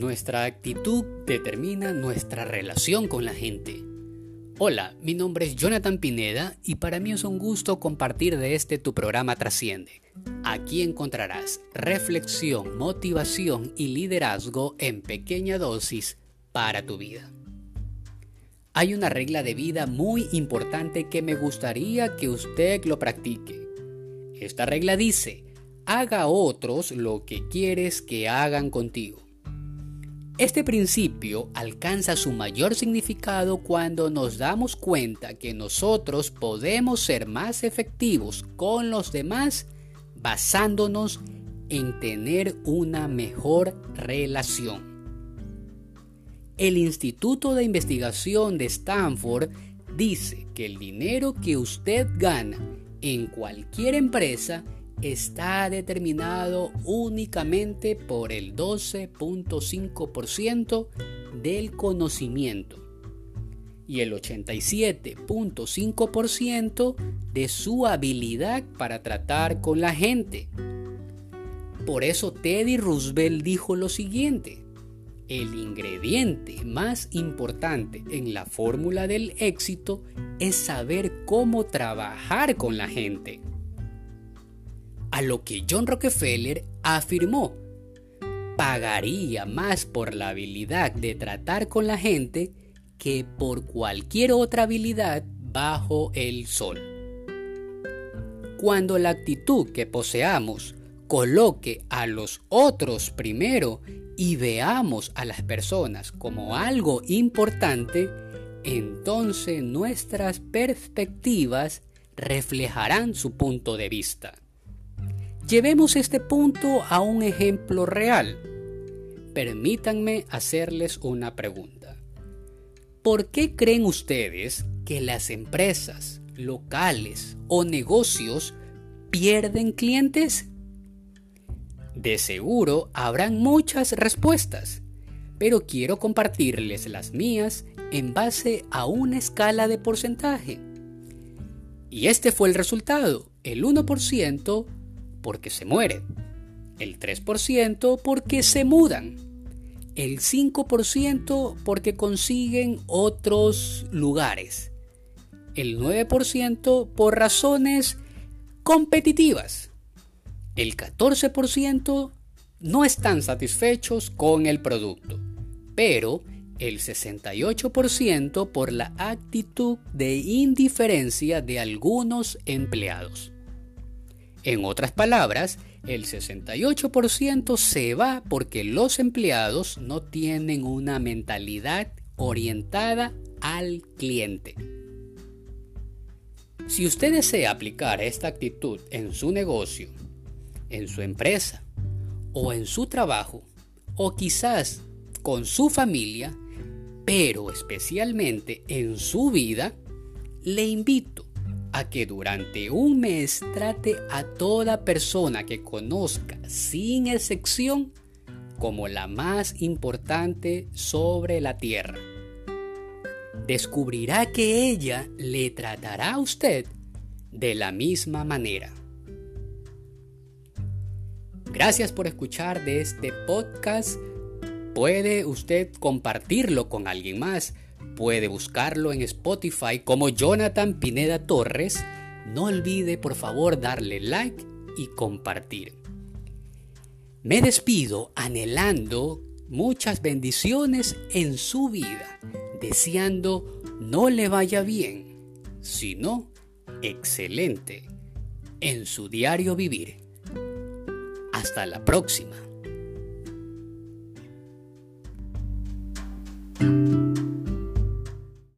nuestra actitud determina nuestra relación con la gente. Hola, mi nombre es Jonathan Pineda y para mí es un gusto compartir de este tu programa Trasciende. Aquí encontrarás reflexión, motivación y liderazgo en pequeña dosis para tu vida. Hay una regla de vida muy importante que me gustaría que usted lo practique. Esta regla dice, haga a otros lo que quieres que hagan contigo. Este principio alcanza su mayor significado cuando nos damos cuenta que nosotros podemos ser más efectivos con los demás basándonos en tener una mejor relación. El Instituto de Investigación de Stanford dice que el dinero que usted gana en cualquier empresa está determinado únicamente por el 12.5% del conocimiento y el 87.5% de su habilidad para tratar con la gente. Por eso Teddy Roosevelt dijo lo siguiente, el ingrediente más importante en la fórmula del éxito es saber cómo trabajar con la gente. A lo que John Rockefeller afirmó, pagaría más por la habilidad de tratar con la gente que por cualquier otra habilidad bajo el sol. Cuando la actitud que poseamos coloque a los otros primero y veamos a las personas como algo importante, entonces nuestras perspectivas reflejarán su punto de vista. Llevemos este punto a un ejemplo real. Permítanme hacerles una pregunta. ¿Por qué creen ustedes que las empresas, locales o negocios pierden clientes? De seguro habrán muchas respuestas, pero quiero compartirles las mías en base a una escala de porcentaje. Y este fue el resultado, el 1% porque se mueren, el 3% porque se mudan, el 5% porque consiguen otros lugares, el 9% por razones competitivas. El 14% no están satisfechos con el producto, pero el 68% por la actitud de indiferencia de algunos empleados. En otras palabras, el 68% se va porque los empleados no tienen una mentalidad orientada al cliente. Si usted desea aplicar esta actitud en su negocio, en su empresa o en su trabajo o quizás con su familia, pero especialmente en su vida, le invito a que durante un mes trate a toda persona que conozca sin excepción como la más importante sobre la tierra. Descubrirá que ella le tratará a usted de la misma manera. Gracias por escuchar de este podcast. Puede usted compartirlo con alguien más. Puede buscarlo en Spotify como Jonathan Pineda Torres. No olvide por favor darle like y compartir. Me despido anhelando muchas bendiciones en su vida, deseando no le vaya bien, sino excelente en su diario vivir. Hasta la próxima.